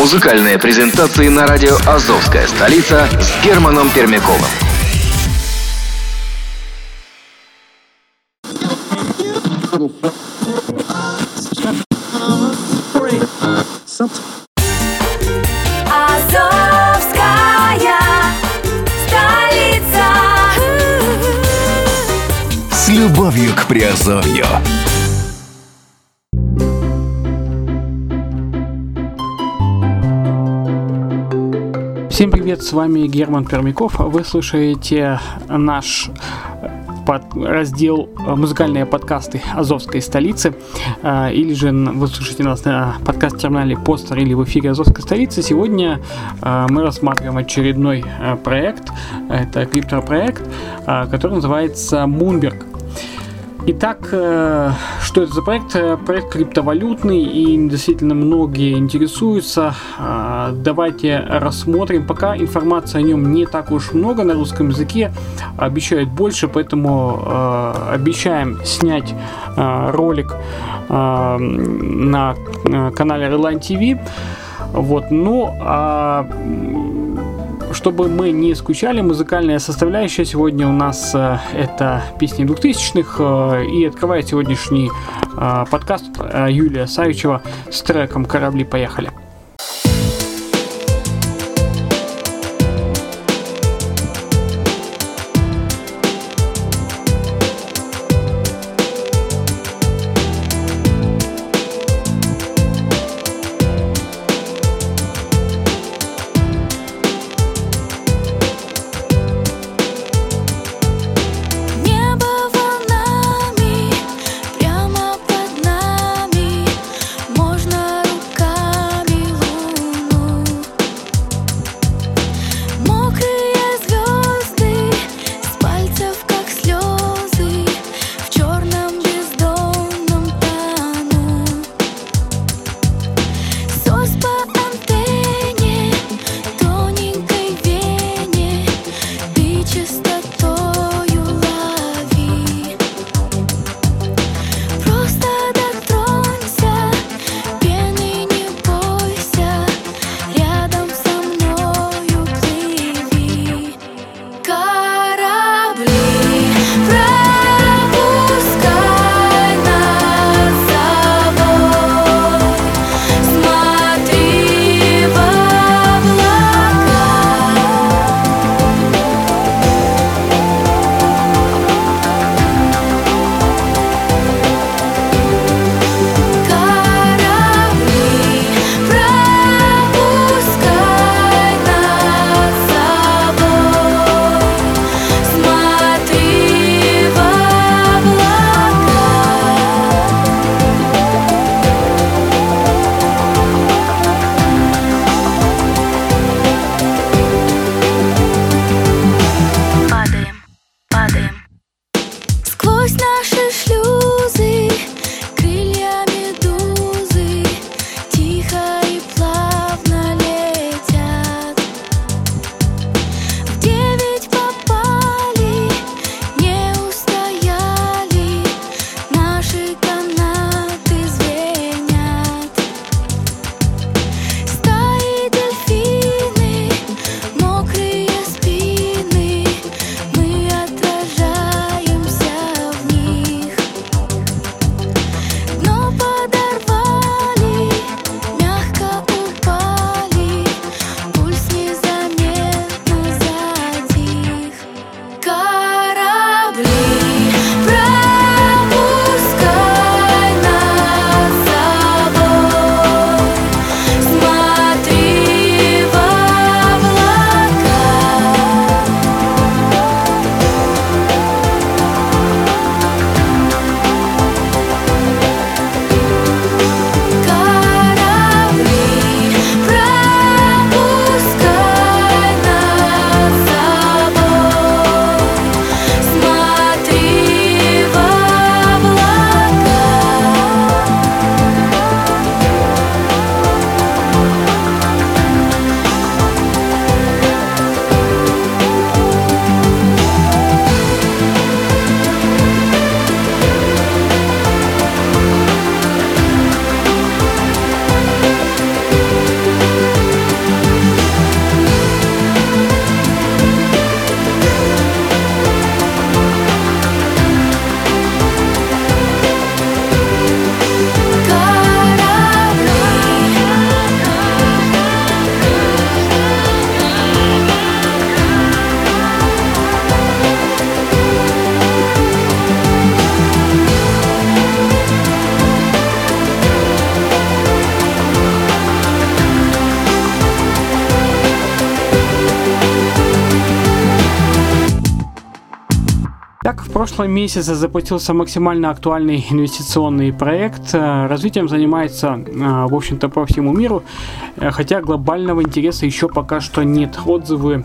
Музыкальные презентации на радио «Азовская столица» с Германом Пермяковым. Азовская столица. С любовью к Приазовью. Всем привет, с вами Герман Пермяков. Вы слушаете наш под раздел э, «Музыкальные подкасты Азовской столицы» э, или же вы слушаете нас на подкаст-терминале «Постер» или в эфире Азовской столицы. Сегодня э, мы рассматриваем очередной проект. Это криптопроект, который называется «Мунберг». Итак, э, что это за проект? Э, проект криптовалютный, и действительно многие интересуются. Э, давайте рассмотрим. Пока информации о нем не так уж много на русском языке, обещают больше, поэтому обещаем снять ролик на канале Reline TV. Вот, ну, а чтобы мы не скучали, музыкальная составляющая сегодня у нас э, это песни 2000-х. Э, и открывает сегодняшний э, подкаст Юлия Савичева с треком «Корабли поехали». Прошлом месяце запустился максимально актуальный инвестиционный проект. Э, развитием занимается, э, в общем-то, по всему миру, э, хотя глобального интереса еще пока что нет. Отзывы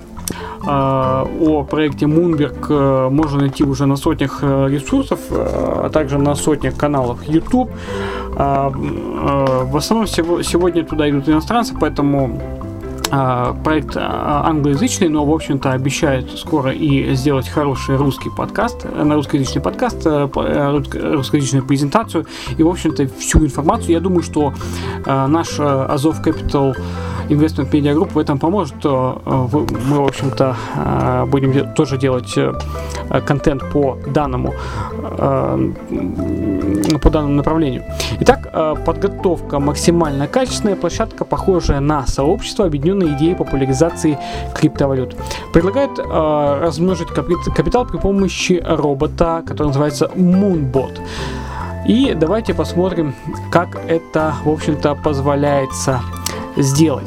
о проекте Moonberg можно найти уже на сотнях ресурсов, а также на сотнях каналов YouTube. В основном сегодня туда идут иностранцы, поэтому проект а, англоязычный, но, в общем-то, обещает скоро и сделать хороший русский подкаст, э, на русскоязычный подкаст, э, э, русскоязычную презентацию и, в общем-то, всю информацию. Я думаю, что наш Азов Capital Investment Media Group в этом поможет. Мы, в общем-то, будем тоже делать контент по данному, по данному направлению. Итак, подготовка максимально качественная, площадка, похожая на сообщество, объединенное на идеи популяризации криптовалют. Предлагает э, размножить капитал при помощи робота, который называется Moonbot. И давайте посмотрим, как это, в общем-то, позволяется сделать.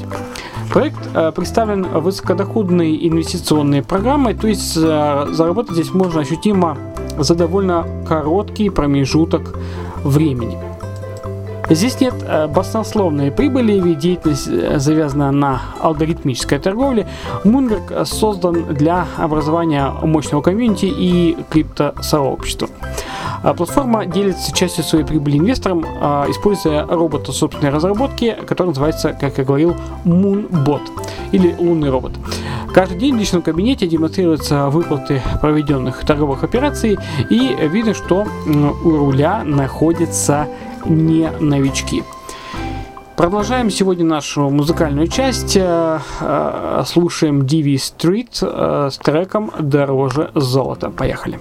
Проект э, представлен высокодоходной инвестиционной программой, то есть э, заработать здесь можно ощутимо за довольно короткий промежуток времени. Здесь нет э, баснословной прибыли, ведь деятельность э, завязана на алгоритмической торговле. Moonberg создан для образования мощного комьюнити и криптосообщества. А платформа делится частью своей прибыли инвесторам, а, используя робота собственной разработки, который называется, как я говорил, Moonbot или лунный робот. Каждый день в личном кабинете демонстрируются выплаты проведенных торговых операций и видно, что у руля находится не новички. Продолжаем сегодня нашу музыкальную часть. Э, э, слушаем Divi Street э, с треком «Дороже золота». Поехали.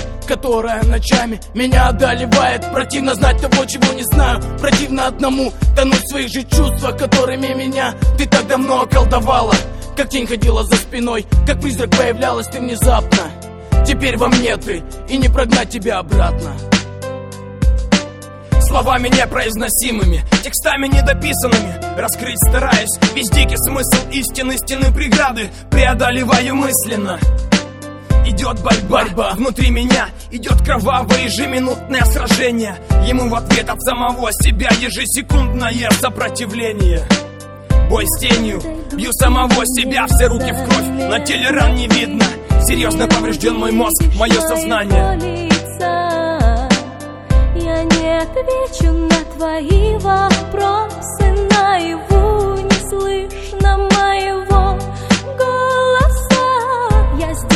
которая ночами меня одолевает. Противно знать того, чего не знаю. Противно одному тонуть в своих же чувствах Которыми меня ты так давно околдовала. Как тень ходила за спиной Как призрак появлялась ты внезапно. Теперь во мне ты И не прогнать тебя обратно. Словами непроизносимыми, текстами недописанными. Раскрыть стараюсь весь дикий смысл истины Стены преграды преодолеваю мысленно Идет борьба. Внутри меня Идет кровавое ежеминутное сражение. Ему в ответ от самого себя Ежесекундное сопротивление. Бой с тенью, бью самого себя Все руки в кровь, на теле ран не видно. Серьезно поврежден мой мозг, мое сознание. Я не отвечу на твои вопросы Наяву не слышно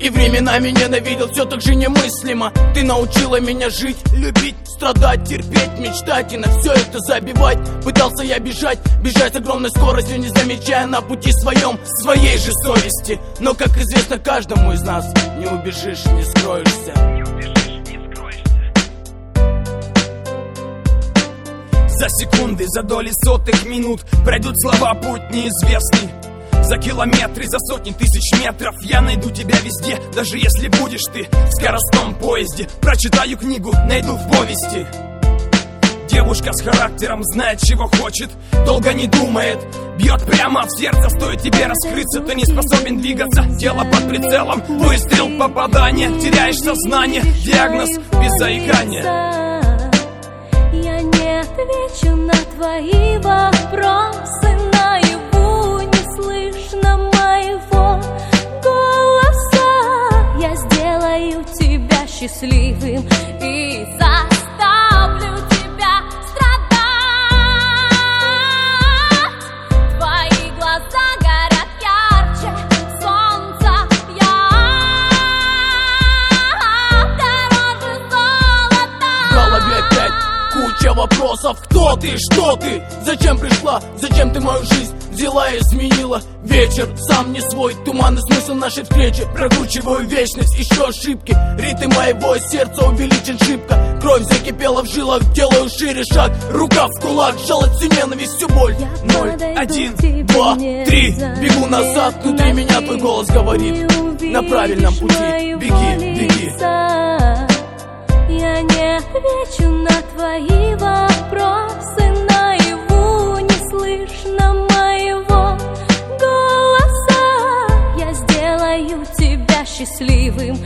и временами ненавидел все так же немыслимо. Ты научила меня жить, любить, страдать, терпеть, мечтать. И на все это забивать. Пытался я бежать, бежать с огромной скоростью Не замечая на пути своем своей же совести. Но, как известно каждому из нас Не убежишь, не скроешься. За секунды, за доли сотых минут Пройдут слова путь неизвестный за километры, за сотни тысяч метров. Я найду тебя везде, даже если будешь ты В скоростном поезде. Прочитаю книгу, найду в повести. Девушка с характером знает, чего хочет Долго не думает. Бьет прямо в сердце, стоит тебе раскрыться. Ты не способен двигаться, тело под прицелом. Выстрел, попадание, теряешь сознание. Диагноз без заикания. Я не отвечу на твои вопросы счастливым И заставлю тебя страдать. Твои глаза горят ярче солнца Я дороже золота. В голове опять куча вопросов. Кто ты, что ты, зачем пришла, зачем ты мою жизнь и изменила. Вечер сам не свой, туманный смысл нашей встречи. Прокручиваю вечность, еще ошибки. Ритм моего сердца увеличен шибко. Кровь закипела в жилах, делаю шире шаг. Рука в кулак, жалость всю ненависть, всю боль. Ноль, один, два, три. Бегу назад, внутри меня твой голос говорит. На правильном пути, беги, беги. Я не отвечу на твои вопросы счастливым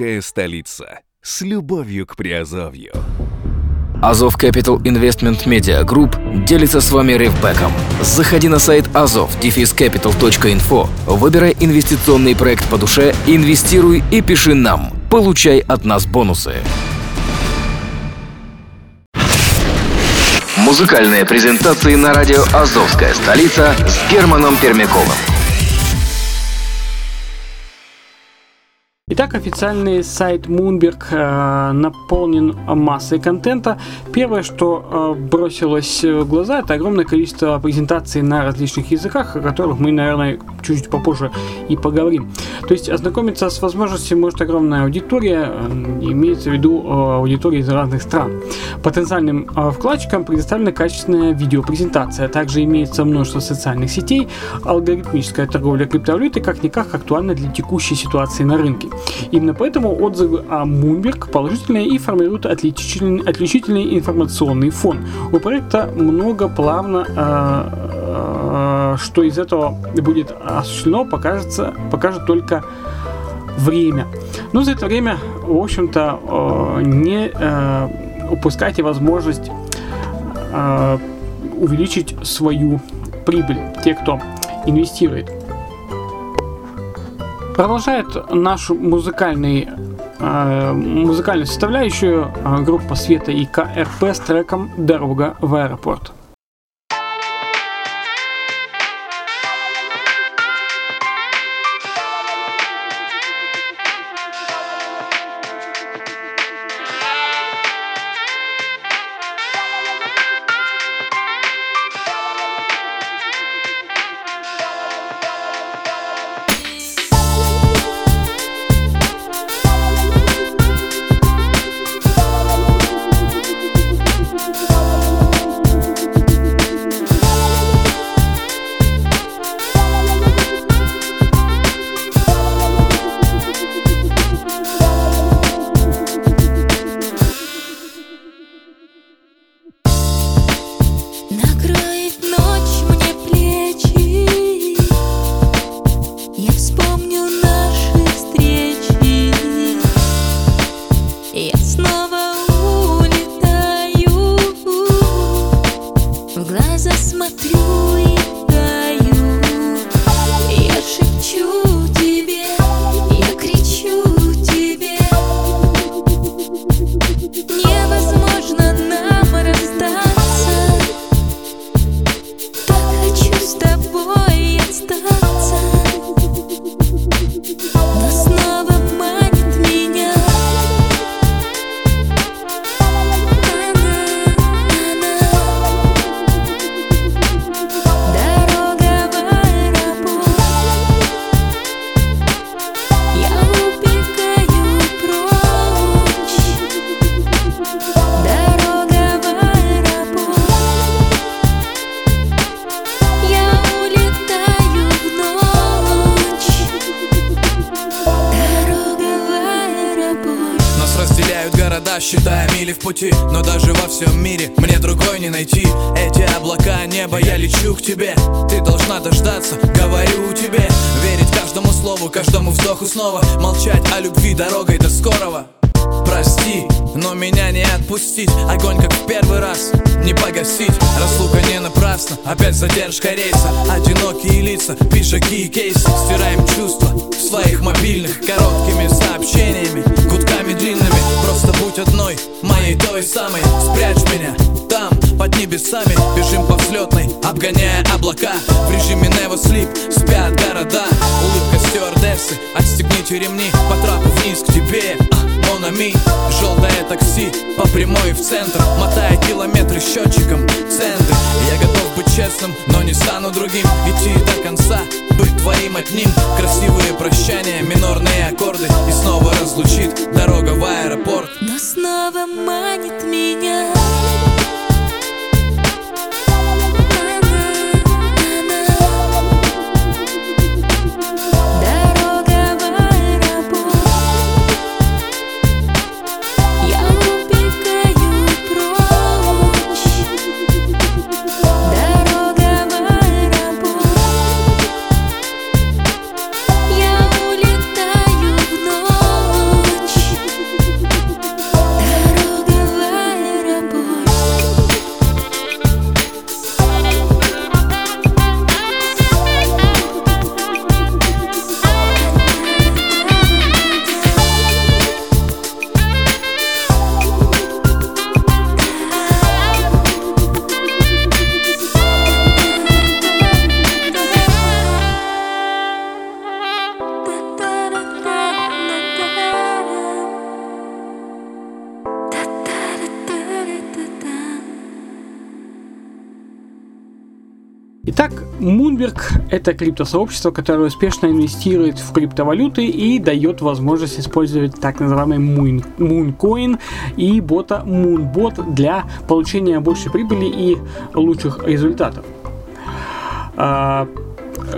Азовская столица. С любовью к Приазовью. Азов Capital Investment Media Group делится с вами ревбеком. Заходи на сайт azov capital.info, выбирай инвестиционный проект по душе, инвестируй и пиши нам. Получай от нас бонусы. Музыкальные презентации на радио «Азовская столица» с Германом Пермяковым. Итак, официальный сайт Moonberg э, наполнен массой контента. Первое, что э, бросилось в глаза, это огромное количество презентаций на различных языках, о которых мы, наверное, чуть-чуть попозже и поговорим. То есть ознакомиться с возможностью может огромная аудитория, э, имеется в виду э, аудитория из разных стран. Потенциальным э, вкладчикам предоставлена качественная видеопрезентация. Также имеется множество социальных сетей. Алгоритмическая торговля криптовалютой как-никак актуальна для текущей ситуации на рынке. Именно поэтому отзывы о Moonberg положительные и формируют отличительный, отличительный информационный фон. У проекта много плавно, э, э, что из этого будет осуществлено, покажется, покажет только время. Но за это время, в общем-то, э, не э, упускайте возможность э, увеличить свою прибыль, те, кто инвестирует. Продолжает нашу музыкальный, э, музыкальную составляющую э, группа Света и КРП с треком «Дорога в аэропорт». Ты должна дождаться, говорю тебе. Верить каждому слову, каждому вздоху снова. Молчать о любви дорогой до скорого. Прости, но меня не отпустить. Огонь как в первый раз, не погасить. Разлука не напрасна, опять задержка рейса. Одинокие лица, пиджаки и кейсы. Стираем чувства в своих мобильных Короткими сообщениями, гудками длинными Просто будь одной, моей той самой. Спрячь меня там, под небесами. Бежим по взлетной, обгоняя облака. В режиме Never Sleep спят города. Улыбка стюардессы, отстегните ремни По трапу вниз к тебе, Монами Желтое такси по прямой в центр Мотая километры счетчиком центы Я готов быть честным, но не стану другим. Идти до конца, быть твоим одним. Красивые прощания, минорные аккорды. И снова разлучит дорога в аэропорт. Но снова манит меня это криптосообщество, которое успешно инвестирует в криптовалюты и дает возможность использовать так называемый Moon, Mooncoin и бота Moonbot для получения большей прибыли и лучших результатов. А,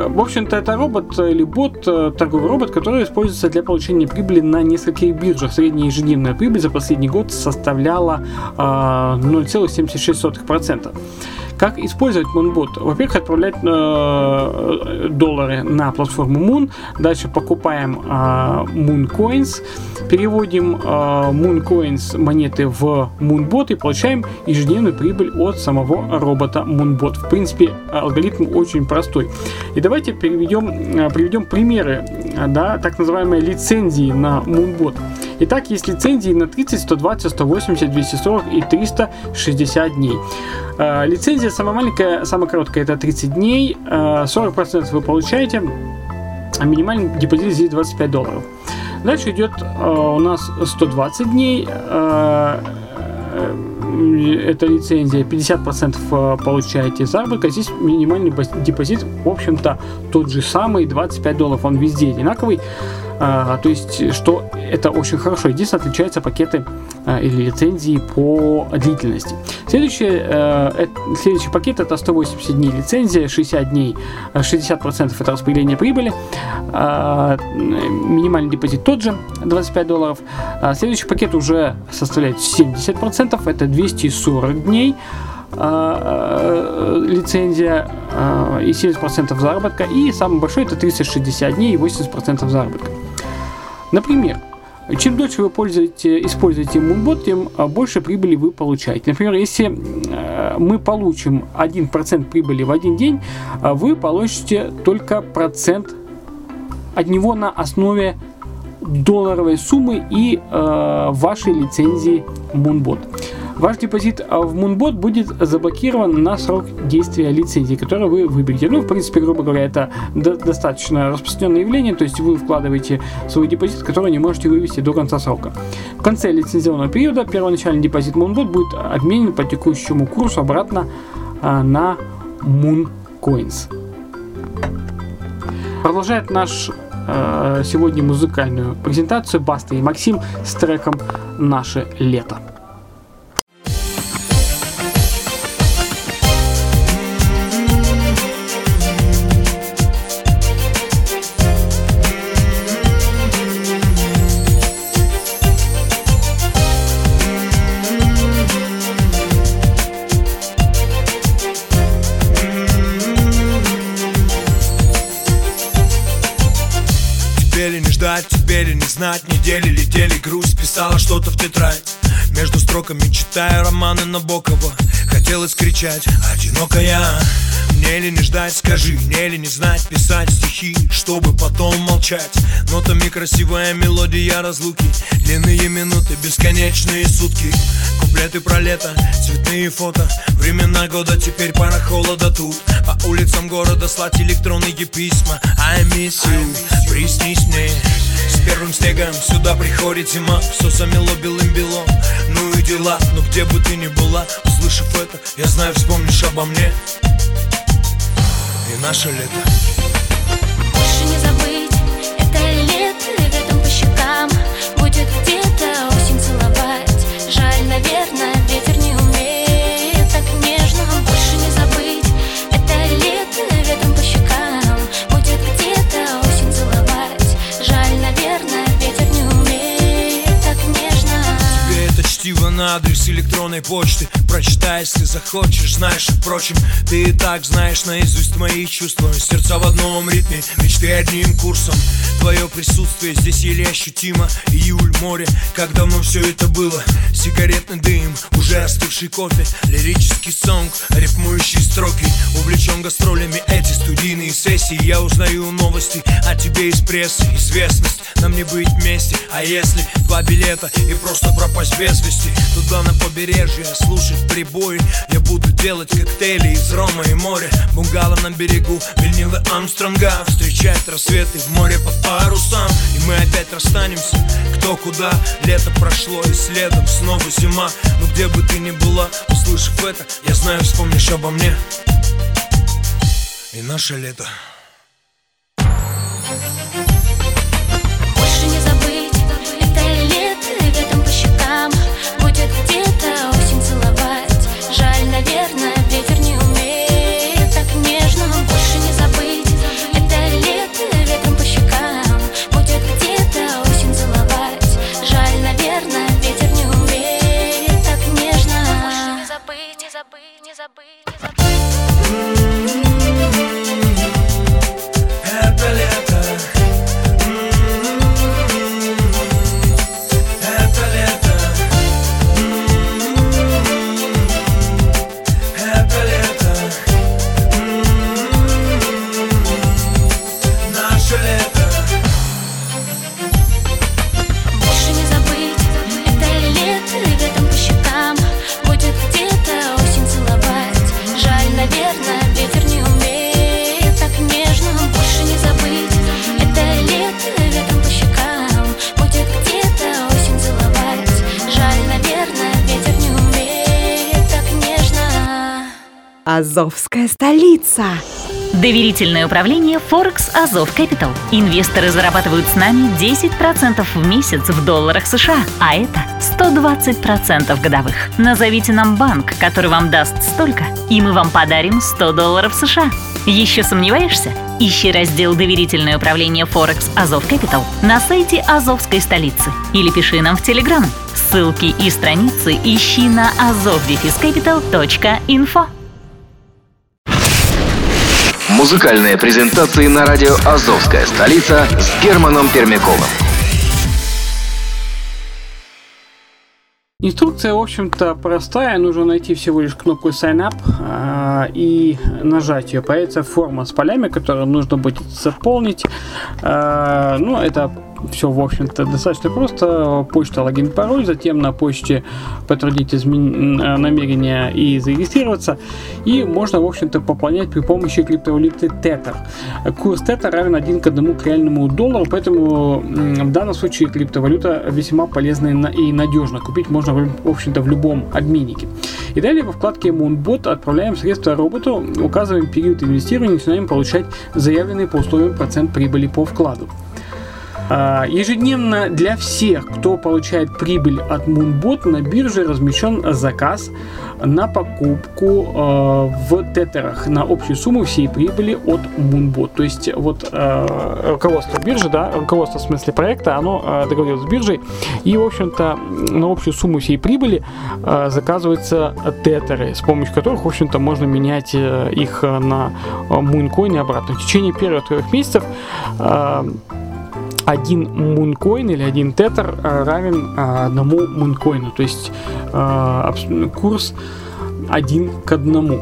В общем-то, это робот или бот, э, торговый робот, который используется для получения прибыли на нескольких биржах. Средняя ежедневная прибыль за последний год составляла а, 0,76%. Как использовать Moonbot? Во-первых, отправлять э, доллары на платформу Moon, дальше покупаем э, Mooncoins, переводим э, Mooncoins монеты в Moonbot и получаем ежедневную прибыль от самого робота Moonbot. В принципе, алгоритм очень простой. И давайте приведем, э, приведем примеры, э, да, так называемые лицензии на Moonbot. Итак, есть лицензии на 30, 120, 180, 240 и 360 дней. Э, Лицензия самая маленькая, самая короткая это 30 дней, э, 40% вы получаете, а минимальный депозит здесь 25 долларов. Дальше идет э, у нас 120 дней, э, э, это лицензия, 50% э, получаете заработка, здесь минимальный депозит, в общем-то, тот же самый, 25 долларов, он везде одинаковый, А, то есть, что это очень хорошо. Единственное, отличаются пакеты а, или лицензии по длительности. Следующий, э, э, следующий пакет это 180 дней лицензия, 60 дней, э, 60% это распределение прибыли, а, минимальный депозит тот же, 25 долларов. А следующий пакет уже составляет 70%, это 240 дней а, лицензия а, и 70% заработка. И самый большой это 360 дней и 80% заработка. Например, чем дольше вы пользуете, используете Moonbot, тем а, больше прибыли вы получаете. Например, если э, мы получим 1% прибыли в один день, а вы получите только процент от него на основе долларовой суммы и э, вашей лицензии Moonbot. Ваш депозит э, в Moonbot будет заблокирован на срок действия лицензии, которую вы выберете. Ну, в принципе, грубо говоря, это до- достаточно распространенное явление, то есть вы вкладываете свой депозит, который не можете вывести до конца срока. В конце лицензионного периода первоначальный депозит Moonbot будет обменен по текущему курсу обратно э, на Mooncoins. Продолжает наш э, сегодня музыкальную презентацию Баста и Максим с треком «Наше лето». Знать Недели летели, грусть писала что-то в тетрадь. Между строками читая романы Набокова Хотелось кричать, одинокая Мне ли не ждать, скажи, мне ли не знать Писать стихи, чтобы потом молчать. Нотами красивая мелодия разлуки Длинные минуты, бесконечные сутки. Куплеты про лето, цветные фото Времена года, теперь пора холода тут. По улицам города слать электронные письма. I miss you, приснись мне первым снегом сюда приходит зима Все замело белым-бело, ну и дела Но где бы ты ни была, услышав это Я знаю, вспомнишь обо мне. И наше лето электронной почты. Прочитай, если захочешь, знаешь, впрочем Ты и так знаешь наизусть мои чувства. Сердца в одном ритме, мечты одним курсом. Твое присутствие здесь еле ощутимо. Июль, море, как давно все это было. Сигаретный дым, уже остывший кофе. Лирический сонг, рифмующие строки. Увлечен гастролями эти студийные сессии. Я узнаю новости о тебе из прессы. Известность, нам не быть вместе. А если два билета и просто пропасть без вести? Туда на побережье слушать прибой Я буду делать коктейли из рома и моря. Бунгало на берегу, винилы Армстронга Встречать рассветы в море под парусам. И мы опять расстанемся, кто куда. Лето прошло и следом снова зима. Но где бы ты ни была, услышав это Я знаю, вспомнишь обо мне. И наше лето. Больше не забыть это лето Ветром по щекам. Будет Жаль, наверное, Азовская столица. Доверительное управление Forex Азов Capital. Инвесторы зарабатывают с нами 10% в месяц в долларах США, а это 120% годовых. Назовите нам банк, который вам даст столько, и мы вам подарим 100 долларов США. Еще сомневаешься? Ищи раздел «Доверительное управление Forex Азов Capital» на сайте Азовской столицы или пиши нам в Телеграм. Ссылки и страницы ищи на azovdefiscapital.info. Музыкальные презентации на радио «Азовская столица» с Германом Пермяковым. Инструкция, в общем-то, простая. Нужно найти всего лишь кнопку Sign Up а, и нажать ее. Появится форма с полями, которую нужно будет заполнить. А, ну, это все, в общем-то, достаточно просто. Почта, логин, пароль. Затем на почте подтвердить измен... намерение и зарегистрироваться. И можно, в общем-то, пополнять при помощи криптовалюты Tether. Курс Tether равен один к одному к реальному доллару, поэтому в данном случае криптовалюта весьма полезна и на- и надежна. Купить можно, в общем-то, в любом обменнике. И далее во вкладке Moonbot отправляем средства роботу, указываем период инвестирования и начинаем получать заявленный по условиям процент прибыли по вкладу. А, Ежедневно для всех, кто получает прибыль от Moonbot, на бирже размещен заказ на покупку э, в тетерах на общую сумму всей прибыли от Moonbot. То есть вот э, руководство биржи, да, руководство в смысле проекта, оно договорилось с биржей и, в общем-то, на общую сумму всей прибыли заказываются тетеры, с помощью которых, в общем-то, можно менять э, их э, на Mooncoin и обратно. В течение первых трех месяцев один мункоин или один тетер э, равен э, одному мункоину, то есть э, курс один к одному.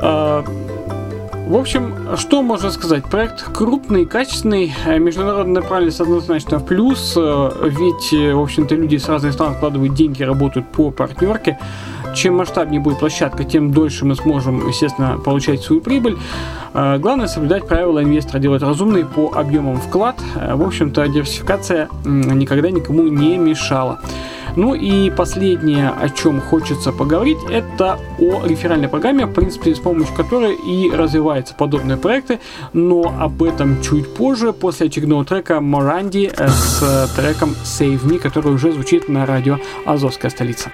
В общем, что можно сказать? Проект крупный, качественный, международная направленность однозначно в плюс, ведь, в общем-то, люди с разных стран вкладывают деньги, работают по партнерке. Чем масштабнее будет площадка, тем дольше мы сможем, естественно, получать свою прибыль. Главное соблюдать правила инвестора, делать разумный по объемам вклад. В общем-то, диверсификация никогда никому не мешала. Ну и последнее, о чем хочется поговорить, это о реферальной программе, в принципе, с помощью которой и развиваются подобные проекты, но об этом чуть позже, после очередного трека Моранди с треком Save Me, который уже звучит на радио Азовская столица.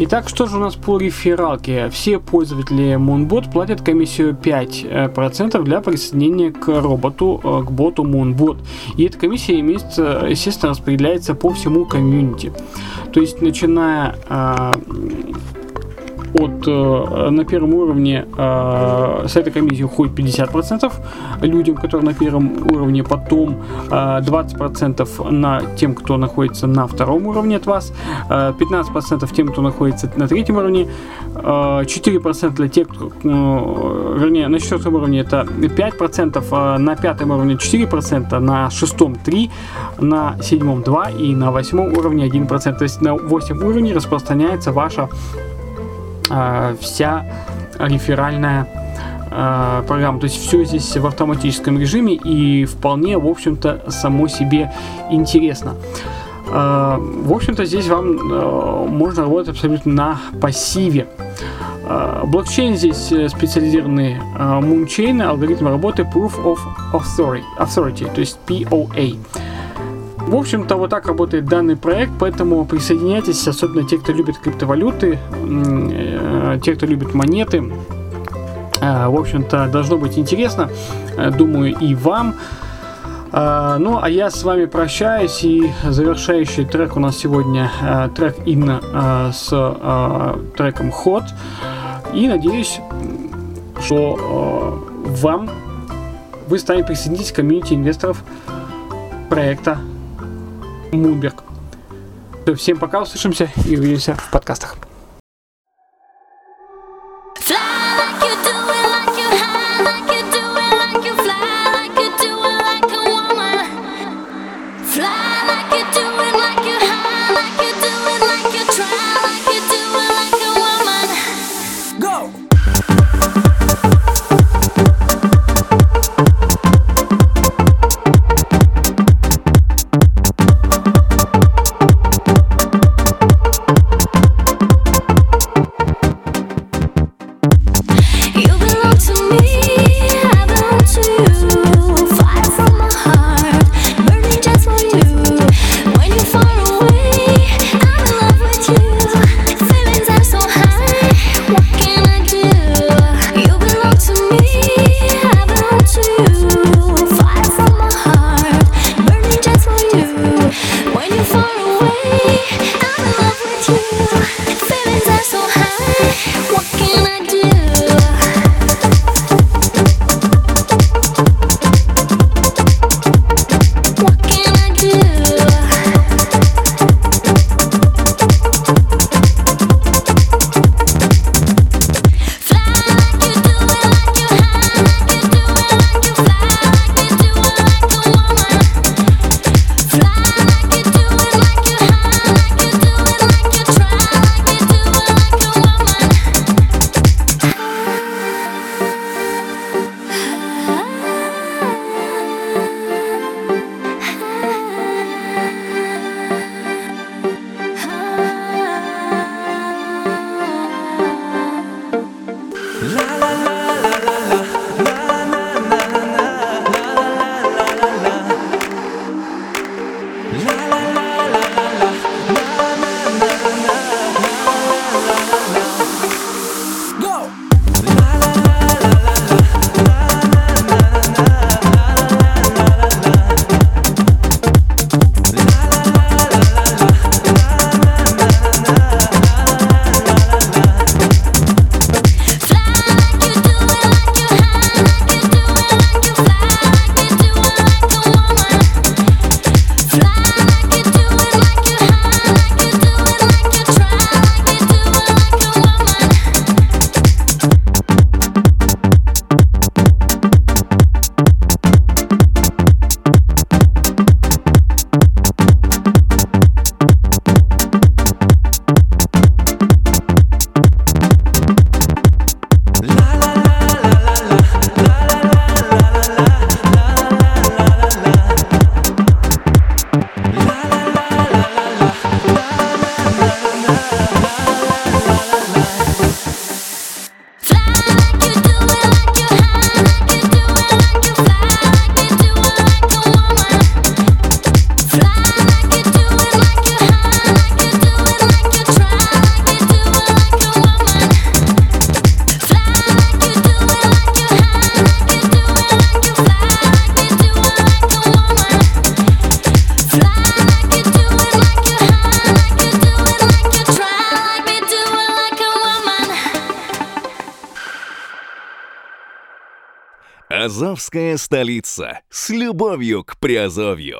Итак, что же у нас по рефералке? Все пользователи Moonbot платят комиссию 5% для присоединения к роботу, э, к боту Moonbot. И эта комиссия имеется, естественно, распределяется по всему комьюнити. То есть, начиная э, от, э, на первом уровне э, с этой комиссии уходит 50% людям, которые на первом уровне, потом э, 20% на тем, кто находится на втором уровне от вас, э, 15% тем, кто находится на третьем уровне, э, 4% для тех, кто, э, вернее, на четвертом уровне это 5%, э, на пятом уровне 4%, на шестом 3%, на седьмом 2% и на восьмом уровне 1%. То есть на 8 уровней распространяется ваша э, вся реферальная э, программа. То есть все здесь в автоматическом режиме и вполне, в общем-то, само себе интересно. Э, в общем-то, здесь вам э, можно работать абсолютно на пассиве. Э, Блокчейн здесь э, специализированный Moonchain, алгоритм работы Proof of Authority, authority то есть POA. В общем-то, вот так работает данный проект, поэтому присоединяйтесь, особенно те, кто любит криптовалюты, э, те, кто любит монеты. Э, В общем-то, должно быть интересно, э, думаю, и вам. Ну, а я с вами прощаюсь, и завершающий трек у нас сегодня трек Инна с треком Hot. И надеюсь, что вам вы станете присоединитесь к комьюнити инвесторов проекта Мунберг. Всем пока, услышимся и увидимся в подкастах. Столица. С любовью к Приазовью.